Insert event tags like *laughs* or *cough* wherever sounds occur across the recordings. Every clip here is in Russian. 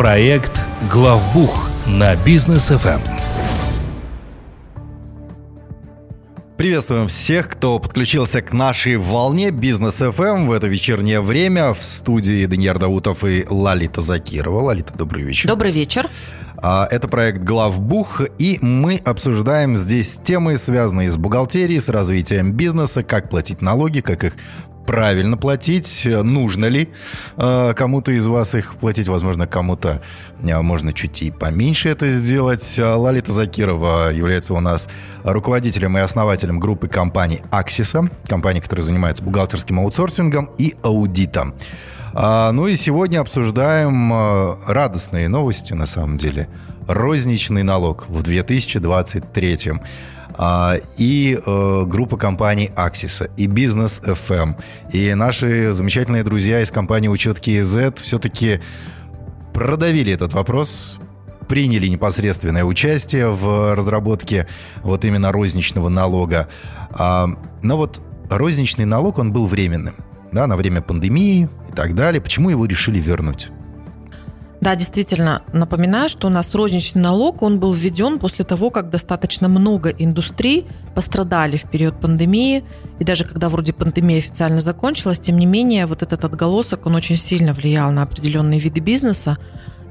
Проект «Главбух» на бизнес ФМ. Приветствуем всех, кто подключился к нашей волне Бизнес FM в это вечернее время. В студии Даниил Даутов и Лалита Закирова. Лалита, добрый вечер. Добрый вечер. А, это проект «Главбух», и мы обсуждаем здесь темы, связанные с бухгалтерией, с развитием бизнеса, как платить налоги, как их правильно платить, нужно ли э, кому-то из вас их платить, возможно, кому-то э, можно чуть и поменьше это сделать. Лалита Закирова является у нас руководителем и основателем группы компаний Аксиса, компании, которая занимается бухгалтерским аутсорсингом и аудитом. А, ну и сегодня обсуждаем э, радостные новости, на самом деле. Розничный налог в 2023 а, и э, группа компаний Аксиса, и Бизнес FM, и наши замечательные друзья из компании Учет KZ все-таки продавили этот вопрос, приняли непосредственное участие в разработке вот именно розничного налога. А, но вот розничный налог, он был временным, да, на время пандемии и так далее. Почему его решили вернуть? Да, действительно, напоминаю, что у нас розничный налог, он был введен после того, как достаточно много индустрий пострадали в период пандемии, и даже когда вроде пандемия официально закончилась, тем не менее, вот этот отголосок, он очень сильно влиял на определенные виды бизнеса,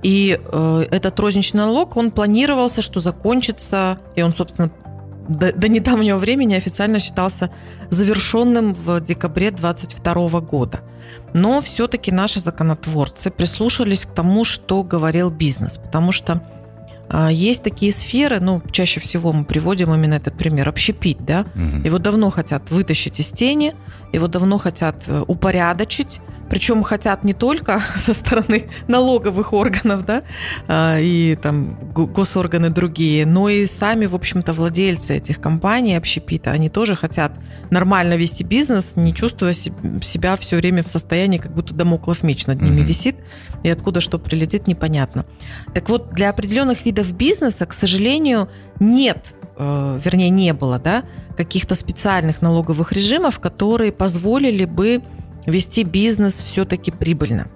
и э, этот розничный налог, он планировался, что закончится, и он, собственно, до, до недавнего времени официально считался завершенным в декабре 2022 года. Но все-таки наши законотворцы прислушались к тому, что говорил бизнес, потому что а, есть такие сферы, ну, чаще всего мы приводим именно этот пример, общепить, да, угу. его давно хотят вытащить из тени, его давно хотят э, упорядочить, причем хотят не только *laughs* со стороны налоговых органов, да, а, и там госорганы другие, но и сами, в общем-то, владельцы этих компаний общепита, они тоже хотят нормально вести бизнес, не чувствуя себя все время в состоянии, как будто домоклов меч над ними mm-hmm. висит, и откуда что прилетит, непонятно. Так вот, для определенных видов бизнеса, к сожалению, нет э, вернее, не было, да, каких-то специальных налоговых режимов, которые позволили бы вести бизнес все-таки прибыльно.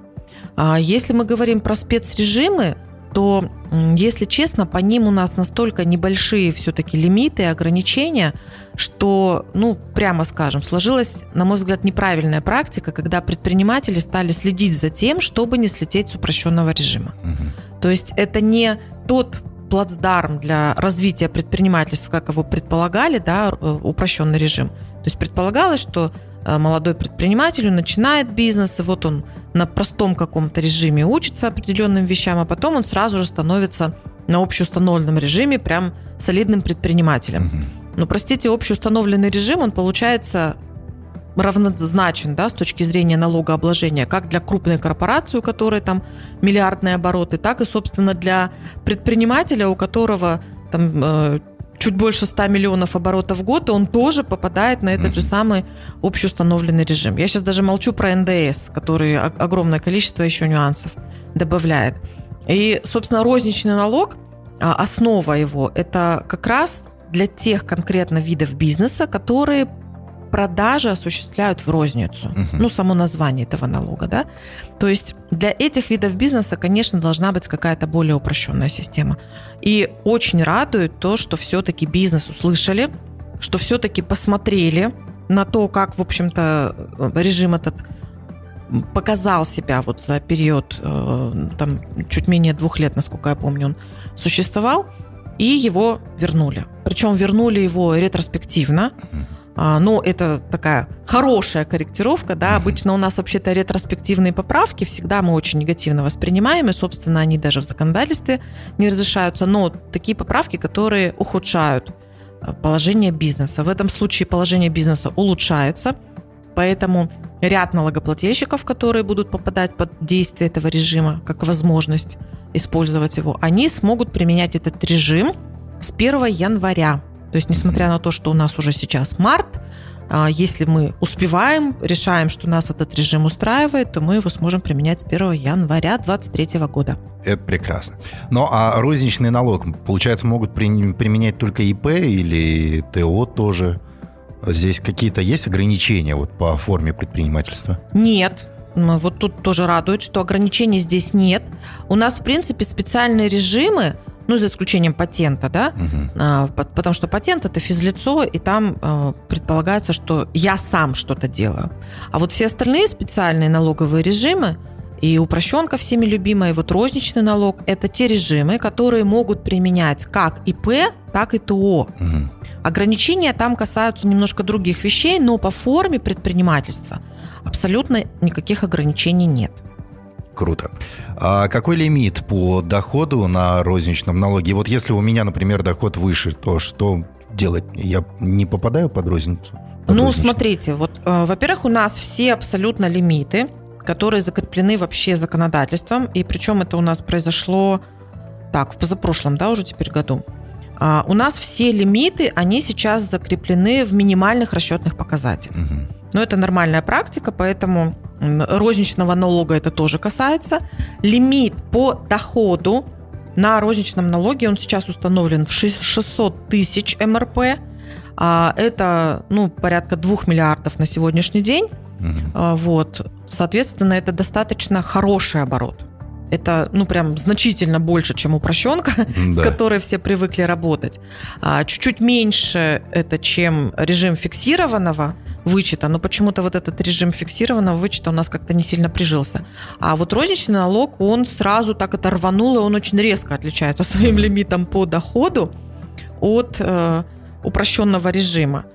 А если мы говорим про спецрежимы, то, если честно, по ним у нас настолько небольшие все-таки лимиты и ограничения, что, ну, прямо скажем, сложилась, на мой взгляд, неправильная практика, когда предприниматели стали следить за тем, чтобы не слететь с упрощенного режима. Угу. То есть это не тот плацдарм для развития предпринимательства, как его предполагали, да, э, упрощенный режим. То есть предполагалось, что молодой предприниматель, он начинает бизнес, и вот он на простом каком-то режиме учится определенным вещам, а потом он сразу же становится на общеустановленном режиме прям солидным предпринимателем. Угу. Ну, простите, общеустановленный режим, он получается равнозначен да, с точки зрения налогообложения как для крупной корпорации, у которой там миллиардные обороты, так и, собственно, для предпринимателя, у которого там э, чуть больше 100 миллионов оборотов в год, он тоже попадает на этот mm-hmm. же самый общеустановленный режим. Я сейчас даже молчу про НДС, который огромное количество еще нюансов добавляет. И, собственно, розничный налог, а, основа его, это как раз для тех конкретно видов бизнеса, которые продажи осуществляют в розницу. Угу. Ну, само название этого налога, да. То есть для этих видов бизнеса, конечно, должна быть какая-то более упрощенная система. И очень радует то, что все-таки бизнес услышали, что все-таки посмотрели на то, как, в общем-то, режим этот показал себя вот за период, э, там, чуть менее двух лет, насколько я помню, он существовал, и его вернули. Причем вернули его ретроспективно. А, но это такая хорошая корректировка, да, обычно у нас вообще-то ретроспективные поправки всегда мы очень негативно воспринимаем, и, собственно, они даже в законодательстве не разрешаются, но такие поправки, которые ухудшают э, положение бизнеса. В этом случае положение бизнеса улучшается, поэтому ряд налогоплательщиков, которые будут попадать под действие этого режима, как возможность использовать его, они смогут применять этот режим с 1 января то есть, несмотря на то, что у нас уже сейчас март, а, если мы успеваем, решаем, что нас этот режим устраивает, то мы его сможем применять с 1 января 2023 года. Это прекрасно. Ну, а розничный налог, получается, могут применять только ИП или ТО тоже? Здесь какие-то есть ограничения вот по форме предпринимательства? Нет, вот тут тоже радует, что ограничений здесь нет. У нас, в принципе, специальные режимы, ну, за исключением патента, да, угу. потому что патент это физлицо, и там э, предполагается, что я сам что-то делаю. А вот все остальные специальные налоговые режимы и упрощенка всеми любимая, и вот розничный налог – это те режимы, которые могут применять как ИП, так и ТО. Угу. Ограничения там касаются немножко других вещей, но по форме предпринимательства абсолютно никаких ограничений нет. Круто. А какой лимит по доходу на розничном налоге? Вот если у меня, например, доход выше, то что делать? Я не попадаю под розницу? Под ну, розничный? смотрите, вот, э, во-первых, у нас все абсолютно лимиты, которые закреплены вообще законодательством, и причем это у нас произошло так, в позапрошлом, да, уже теперь году. А, у нас все лимиты, они сейчас закреплены в минимальных расчетных показателях. Угу. Но это нормальная практика, поэтому розничного налога это тоже касается. Лимит по доходу на розничном налоге, он сейчас установлен в 600 тысяч МРП. А это ну, порядка 2 миллиардов на сегодняшний день. Угу. Вот. Соответственно, это достаточно хороший оборот. Это, ну, прям значительно больше, чем упрощенка, *laughs* да. с которой все привыкли работать. А, чуть-чуть меньше это, чем режим фиксированного вычета, но почему-то вот этот режим фиксированного вычета у нас как-то не сильно прижился. А вот розничный налог, он сразу так это рванул, и он очень резко отличается *laughs* своим лимитом по доходу от э, упрощенного режима.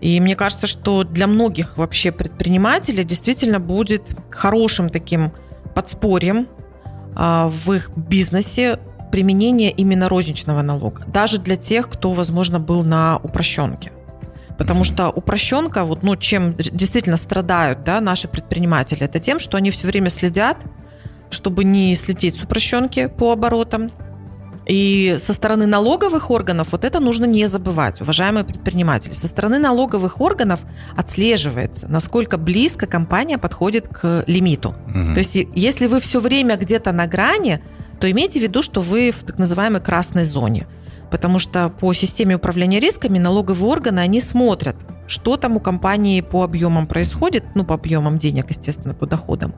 И мне кажется, что для многих вообще предпринимателей действительно будет хорошим таким подспорьем а, в их бизнесе применение именно розничного налога. Даже для тех, кто, возможно, был на упрощенке. Потому что упрощенка, вот, ну, чем действительно страдают да, наши предприниматели, это тем, что они все время следят, чтобы не слететь с упрощенки по оборотам, и со стороны налоговых органов вот это нужно не забывать, уважаемые предприниматели. Со стороны налоговых органов отслеживается, насколько близко компания подходит к лимиту. Угу. То есть если вы все время где-то на грани, то имейте в виду, что вы в так называемой красной зоне. Потому что по системе управления рисками налоговые органы, они смотрят, что там у компании по объемам происходит, ну, по объемам денег, естественно, по доходам.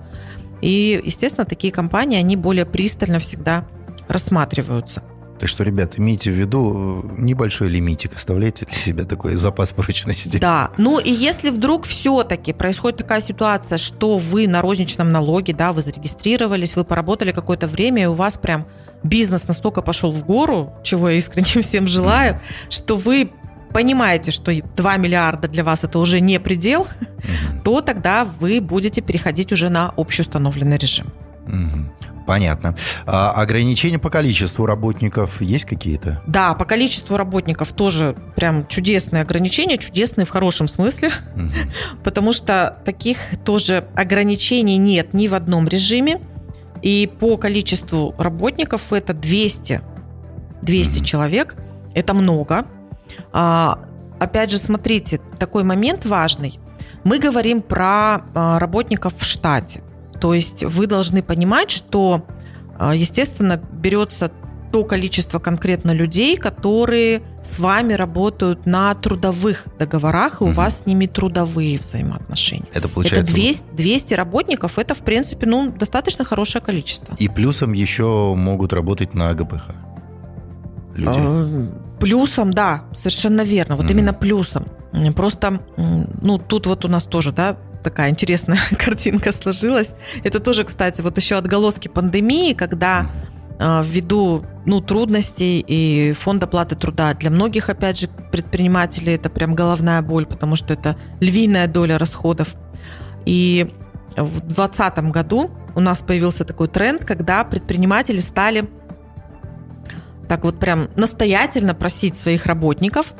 И, естественно, такие компании, они более пристально всегда рассматриваются. Так что, ребят, имейте в виду э, небольшой лимитик, оставляйте для себя такой запас прочности. Да, ну и если вдруг все-таки происходит такая ситуация, что вы на розничном налоге, да, вы зарегистрировались, вы поработали какое-то время, и у вас прям бизнес настолько пошел в гору, чего я искренне *laughs* всем желаю, что вы понимаете, что 2 миллиарда для вас это уже не предел, то тогда вы будете переходить уже на общеустановленный режим. Понятно. А ограничения по количеству работников есть какие-то? Да, по количеству работников тоже прям чудесные ограничения, чудесные в хорошем смысле, угу. *laughs* потому что таких тоже ограничений нет ни в одном режиме. И по количеству работников это 200, 200 угу. человек, это много. А, опять же, смотрите, такой момент важный. Мы говорим про а, работников в штате. То есть вы должны понимать, что, а, естественно, берется то количество конкретно людей, которые с вами работают на трудовых договорах, и угу. у вас с ними трудовые взаимоотношения. Это получается... Это 200, 200 работников, это, в принципе, ну, достаточно хорошее количество. И плюсом еще могут работать на ГПХ люди. А, плюсом, да, совершенно верно. Вот угу. именно плюсом. Просто, ну, тут вот у нас тоже, да, такая интересная *laughs* картинка сложилась. Это тоже, кстати, вот еще отголоски пандемии, когда э, ввиду ну, трудностей и фонд оплаты труда для многих, опять же, предпринимателей это прям головная боль, потому что это львиная доля расходов. И в 2020 году у нас появился такой тренд, когда предприниматели стали так вот прям настоятельно просить своих работников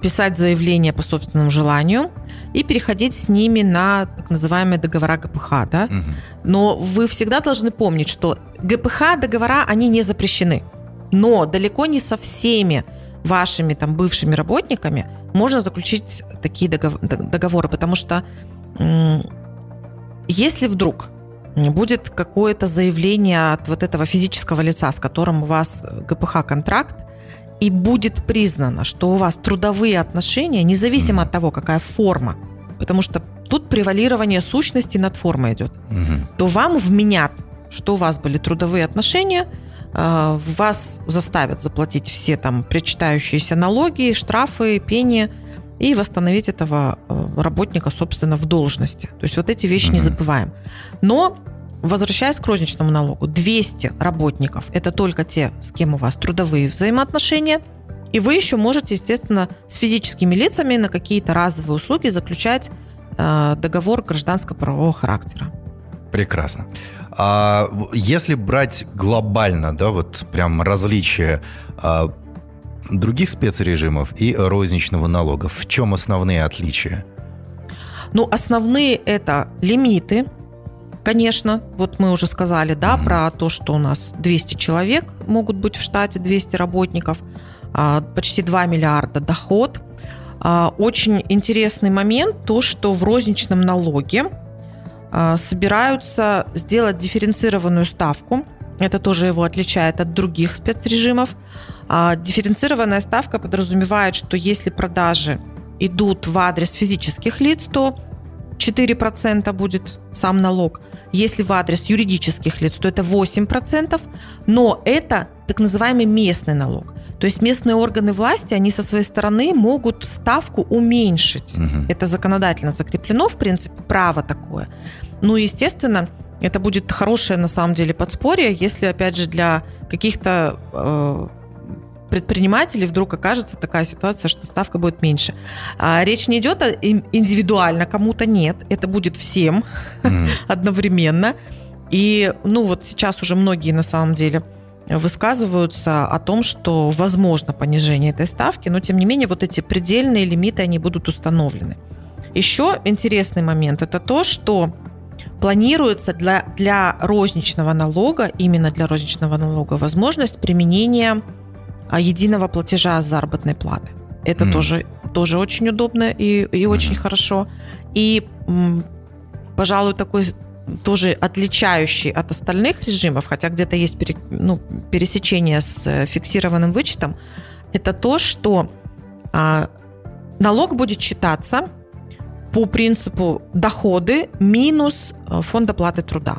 писать заявление по собственному желанию и переходить с ними на так называемые договора ГПХ. Да? Угу. Но вы всегда должны помнить, что ГПХ договора, они не запрещены. Но далеко не со всеми вашими там бывшими работниками можно заключить такие договоры, потому что если вдруг будет какое-то заявление от вот этого физического лица, с которым у вас ГПХ контракт, и будет признано, что у вас трудовые отношения, независимо от того, какая форма, потому что тут превалирование сущности над формой идет, угу. то вам вменят, что у вас были трудовые отношения, э, вас заставят заплатить все там причитающиеся налоги, штрафы, пени и восстановить этого э, работника, собственно, в должности. То есть вот эти вещи угу. не забываем. Но Возвращаясь к розничному налогу, 200 работников – это только те, с кем у вас трудовые взаимоотношения, и вы еще можете, естественно, с физическими лицами на какие-то разовые услуги заключать э, договор гражданско-правового характера. Прекрасно. А если брать глобально, да, вот прям различия а, других спецрежимов и розничного налога, в чем основные отличия? Ну, основные это лимиты, Конечно, вот мы уже сказали, да, mm-hmm. про то, что у нас 200 человек могут быть в штате, 200 работников, а, почти 2 миллиарда доход. А, очень интересный момент то, что в розничном налоге собираются сделать дифференцированную ставку. Это тоже его отличает от других спецрежимов. Дифференцированная ставка подразумевает, что если продажи идут в адрес физических лиц, то 4% будет сам налог. Если в адрес юридических лиц, то это 8%, но это так называемый местный налог. То есть местные органы власти, они со своей стороны могут ставку уменьшить. Угу. Это законодательно закреплено, в принципе, право такое. Ну, естественно, это будет хорошее на самом деле подспорье, если, опять же, для каких-то э, предпринимателей вдруг окажется такая ситуация, что ставка будет меньше. А речь не идет о индивидуально, кому-то нет. Это будет всем mm. *laughs* одновременно. И, ну, вот сейчас уже многие на самом деле высказываются о том, что возможно понижение этой ставки, но тем не менее вот эти предельные лимиты, они будут установлены. Еще интересный момент – это то, что планируется для, для розничного налога, именно для розничного налога, возможность применения а, единого платежа заработной платы. Это mm. тоже, тоже очень удобно и, и очень mm. хорошо. И, пожалуй, такой тоже отличающий от остальных режимов, хотя где-то есть пере, ну, пересечение с э, фиксированным вычетом, это то, что а, налог будет считаться по принципу доходы минус э, фонд оплаты труда.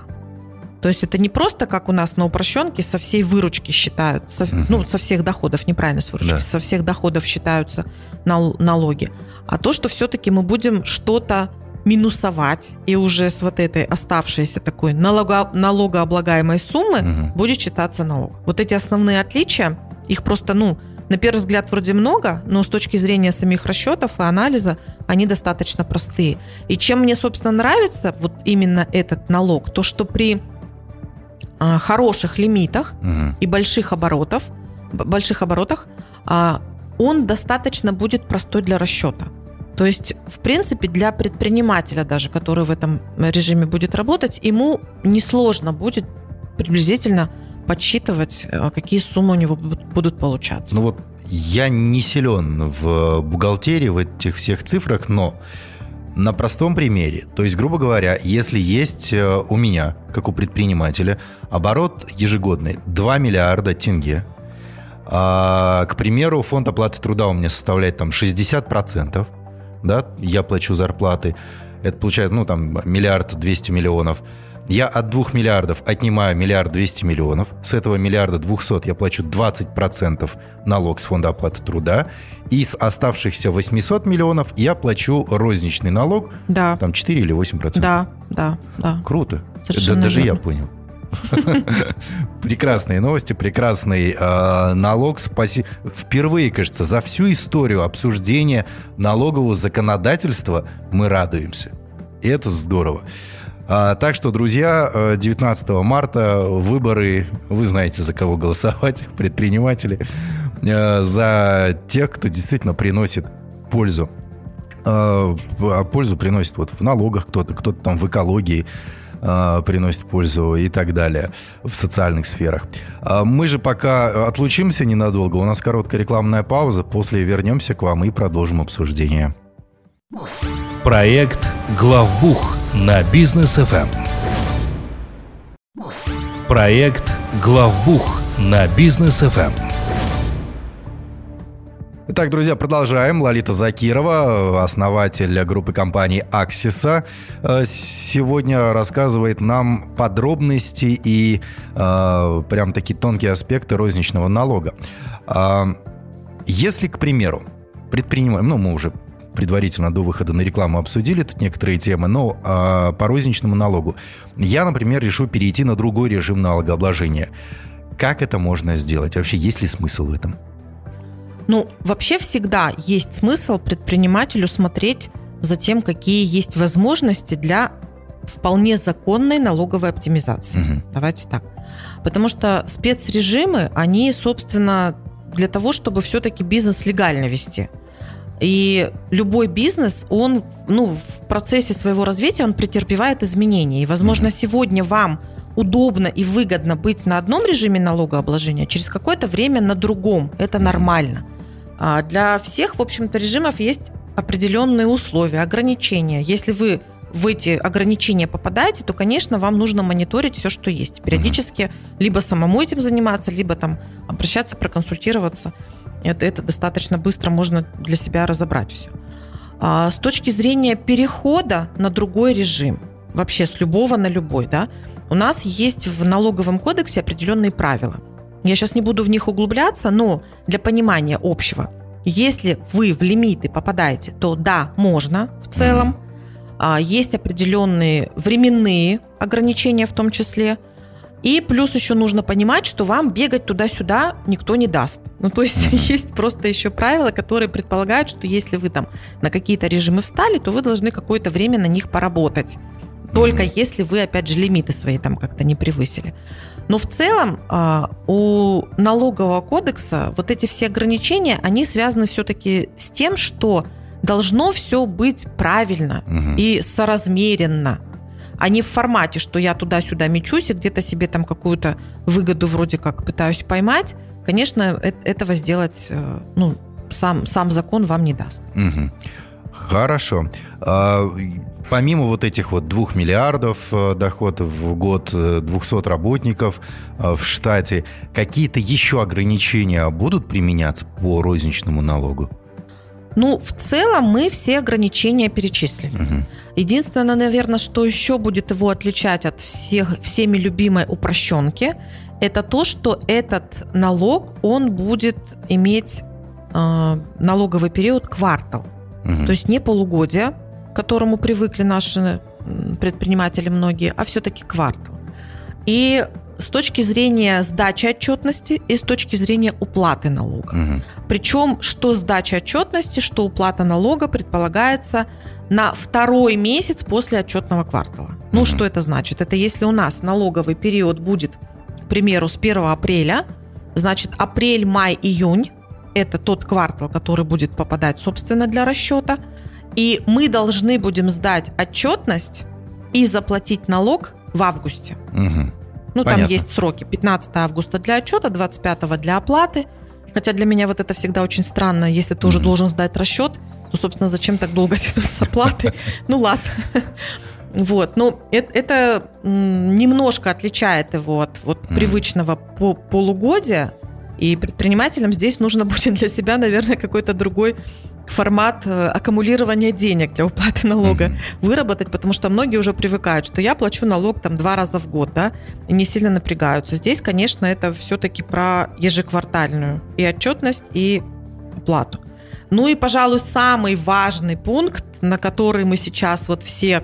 То есть это не просто, как у нас на упрощенке, со всей выручки считают, со, угу. ну, со всех доходов, неправильно с выручки, да. со всех доходов считаются нал, налоги, а то, что все-таки мы будем что-то минусовать, и уже с вот этой оставшейся такой налого, налогооблагаемой суммы угу. будет считаться налог. Вот эти основные отличия, их просто, ну, на первый взгляд вроде много, но с точки зрения самих расчетов и анализа они достаточно простые. И чем мне, собственно, нравится вот именно этот налог, то, что при а, хороших лимитах угу. и больших оборотов, больших оборотах, а, он достаточно будет простой для расчета. То есть, в принципе, для предпринимателя даже, который в этом режиме будет работать, ему несложно будет приблизительно подсчитывать, а, какие суммы у него будут получаться. Ну вот я не силен в бухгалтерии, в этих всех цифрах, но на простом примере. То есть, грубо говоря, если есть э, у меня, как у предпринимателя, оборот ежегодный 2 миллиарда тенге, а, к примеру, фонд оплаты труда у меня составляет там 60%, да, я плачу зарплаты, это получается, ну, там, миллиард 200 миллионов – я от 2 миллиардов отнимаю миллиард 200 миллионов. С этого миллиарда 200 я плачу 20% налог с фонда оплаты труда. И с оставшихся 800 миллионов я плачу розничный налог. Да. Там 4 или 8%. Да, да, да. Круто. Совершенно Даже верно. я понял. *laughs* Прекрасные новости, прекрасный э, налог. Спаси... Впервые, кажется, за всю историю обсуждения налогового законодательства мы радуемся. И это здорово. А, так что, друзья, 19 э, марта выборы, вы знаете, за кого голосовать, *laughs* предприниматели, э, за тех, кто действительно приносит пользу. А, а пользу приносит вот в налогах кто-то, кто-то там в экологии приносит пользу и так далее в социальных сферах. Мы же пока отлучимся ненадолго, у нас короткая рекламная пауза, после вернемся к вам и продолжим обсуждение. Проект «Главбух» на бизнес FM. Проект «Главбух» на бизнес FM. Итак, друзья, продолжаем. Лолита Закирова, основатель группы компаний «Аксиса», э, сегодня рассказывает нам подробности и э, прям такие тонкие аспекты розничного налога. Э, если, к примеру, предпринимаем, ну, мы уже предварительно до выхода на рекламу обсудили тут некоторые темы, но э, по розничному налогу. Я, например, решу перейти на другой режим налогообложения. Как это можно сделать? Вообще, есть ли смысл в этом? Ну, вообще всегда есть смысл предпринимателю смотреть за тем, какие есть возможности для вполне законной налоговой оптимизации. Угу. Давайте так. Потому что спецрежимы, они, собственно, для того, чтобы все-таки бизнес легально вести. И любой бизнес, он ну, в процессе своего развития, он претерпевает изменения. И, возможно, mm сегодня вам удобно и выгодно быть на одном режиме налогообложения, через какое-то время на другом. Это нормально. А для всех, в общем-то, режимов есть определенные условия, ограничения. Если вы в эти ограничения попадаете, то, конечно, вам нужно мониторить все, что есть. Периодически либо самому этим заниматься, либо там обращаться, проконсультироваться. Это, это достаточно быстро можно для себя разобрать все. А с точки зрения перехода на другой режим, вообще с любого на любой, да, у нас есть в налоговом кодексе определенные правила. Я сейчас не буду в них углубляться, но для понимания общего, если вы в лимиты попадаете, то да, можно в целом. А, есть определенные временные ограничения в том числе. И плюс еще нужно понимать, что вам бегать туда-сюда никто не даст. Ну, то есть mm-hmm. *laughs* есть просто еще правила, которые предполагают, что если вы там на какие-то режимы встали, то вы должны какое-то время на них поработать. Только mm-hmm. если вы, опять же, лимиты свои там как-то не превысили. Но в целом а, у налогового кодекса вот эти все ограничения, они связаны все-таки с тем, что должно все быть правильно угу. и соразмеренно а не в формате, что я туда-сюда мечусь и где-то себе там какую-то выгоду вроде как пытаюсь поймать, конечно, этого сделать, э, ну, сам, сам закон вам не даст. Угу. Хорошо. А, помимо вот этих вот двух миллиардов э, доходов в год, 200 э, работников в штате, какие-то еще ограничения будут применяться по розничному налогу? Ну, в целом мы все ограничения перечислили. Угу. Единственное, наверное, что еще будет его отличать от всех, всеми любимой упрощенки, это то, что этот налог, он будет иметь э, налоговый период квартал. Угу. То есть не полугодие, к которому привыкли наши предприниматели многие, а все-таки квартал. И с точки зрения сдачи отчетности и с точки зрения уплаты налога. Угу. Причем, что сдача отчетности, что уплата налога предполагается на второй месяц после отчетного квартала. Угу. Ну, что это значит? Это если у нас налоговый период будет, к примеру, с 1 апреля, значит, апрель, май, июнь – это тот квартал, который будет попадать, собственно, для расчета. И мы должны будем сдать отчетность и заплатить налог в августе. Угу. Ну, Понятно. там есть сроки. 15 августа для отчета, 25 для оплаты. Хотя для меня вот это всегда очень странно. Если ты mm-hmm. уже должен сдать расчет, то, собственно, зачем так долго *laughs* тянуть с оплаты? *laughs* Ну, ладно. Вот, но это, это немножко отличает его от вот, mm. привычного полугодия, и предпринимателям здесь нужно *laughs* будет для себя, наверное, какой-то другой формат э, аккумулирования денег для уплаты налога mm-hmm. выработать, потому что многие уже привыкают, что я плачу налог там два раза в год, да, и не сильно напрягаются. Здесь, конечно, это все-таки про ежеквартальную и отчетность, и уплату. Ну и, пожалуй, самый важный пункт, на который мы сейчас вот все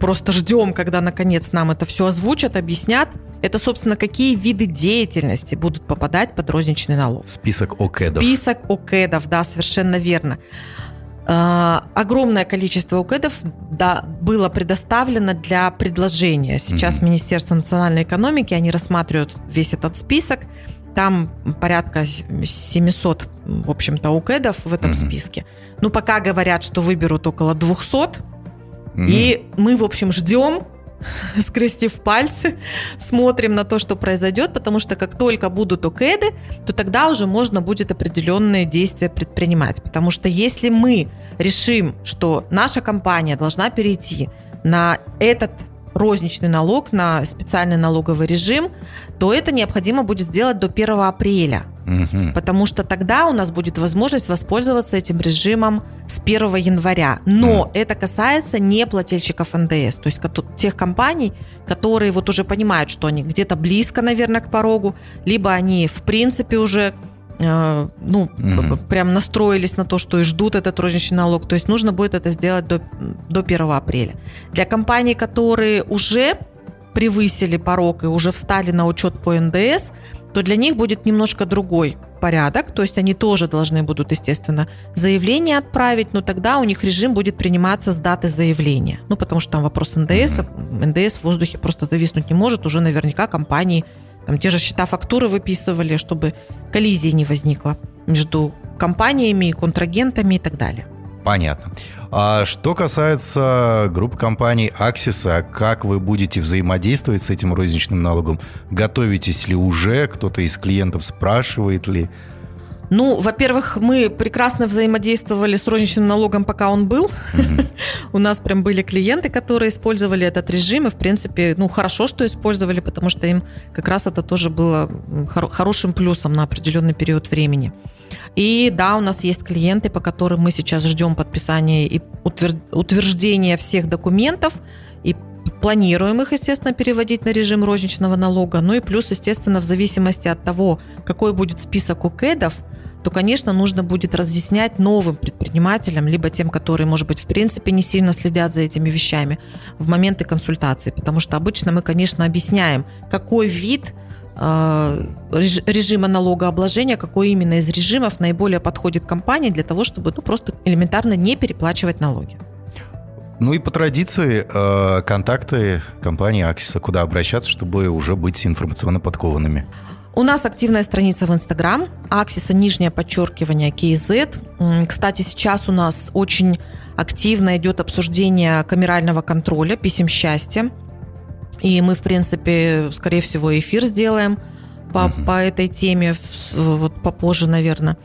просто ждем, когда наконец нам это все озвучат, объяснят, это, собственно, какие виды деятельности будут попадать под розничный налог. Список ОКЭДов. Список ОКЭДов, да, совершенно верно. Э, огромное количество ОКЭДов да, было предоставлено для предложения. Сейчас mm-hmm. Министерство национальной экономики, они рассматривают весь этот список. Там порядка 700, в общем-то, УКЭДов в этом mm-hmm. списке. Ну, пока говорят, что выберут около 200, Mm-hmm. И мы, в общем, ждем, *laughs* скрестив пальцы, смотрим на то, что произойдет, потому что как только будут ОКЭДы, то тогда уже можно будет определенные действия предпринимать. Потому что если мы решим, что наша компания должна перейти на этот розничный налог, на специальный налоговый режим, то это необходимо будет сделать до 1 апреля. Угу. Потому что тогда у нас будет возможность воспользоваться этим режимом с 1 января. Но угу. это касается не плательщиков НДС, то есть тех компаний, которые вот уже понимают, что они где-то близко, наверное, к порогу, либо они в принципе уже ну, угу. прям настроились на то, что и ждут этот розничный налог. То есть нужно будет это сделать до, до 1 апреля. Для компаний, которые уже превысили порог и уже встали на учет по НДС, то для них будет немножко другой порядок, то есть они тоже должны будут, естественно, заявление отправить, но тогда у них режим будет приниматься с даты заявления. Ну, потому что там вопрос НДС, НДС в воздухе просто зависнуть не может, уже наверняка компании там те же счета фактуры выписывали, чтобы коллизии не возникло между компаниями, контрагентами и так далее. Понятно. А что касается группы компаний Аксиса, как вы будете взаимодействовать с этим розничным налогом? Готовитесь ли уже? Кто-то из клиентов спрашивает ли? Ну, во-первых, мы прекрасно взаимодействовали с розничным налогом, пока он был. У нас прям были клиенты, которые использовали этот режим, и, в принципе, ну, хорошо, что использовали, потому что им как раз это тоже было хорошим плюсом на определенный период времени. И да, у нас есть клиенты, по которым мы сейчас ждем подписания и утверждения всех документов, и планируем их, естественно, переводить на режим розничного налога. Ну и плюс, естественно, в зависимости от того, какой будет список у КЭДов, то, конечно, нужно будет разъяснять новым предпринимателям, либо тем, которые, может быть, в принципе не сильно следят за этими вещами в моменты консультации. Потому что обычно мы, конечно, объясняем, какой вид – Э, режима налогообложения, какой именно из режимов наиболее подходит компании для того, чтобы ну, просто элементарно не переплачивать налоги. Ну и по традиции э, контакты компании Аксиса, куда обращаться, чтобы уже быть информационно подкованными. У нас активная страница в Инстаграм, Аксиса, нижнее подчеркивание, KZ. Кстати, сейчас у нас очень активно идет обсуждение камерального контроля, писем счастья. И мы, в принципе, скорее всего, эфир сделаем по, угу. по этой теме вот попозже, наверное.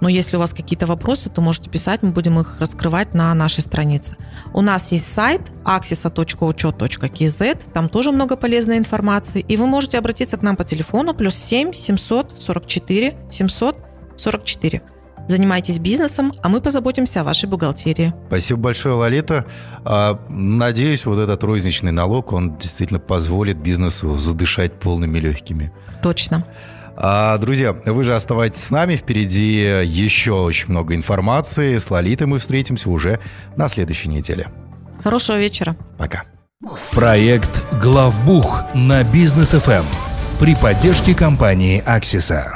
Но если у вас какие-то вопросы, то можете писать, мы будем их раскрывать на нашей странице. У нас есть сайт axisa.учет.kz, там тоже много полезной информации, и вы можете обратиться к нам по телефону плюс 7 744 744. Занимайтесь бизнесом, а мы позаботимся о вашей бухгалтерии. Спасибо большое, Лолита. А, надеюсь, вот этот розничный налог, он действительно позволит бизнесу задышать полными легкими. Точно. А, друзья, вы же оставайтесь с нами. Впереди еще очень много информации. С Лолитой мы встретимся уже на следующей неделе. Хорошего вечера. Пока. Проект «Главбух» на бизнес ФМ при поддержке компании «Аксиса».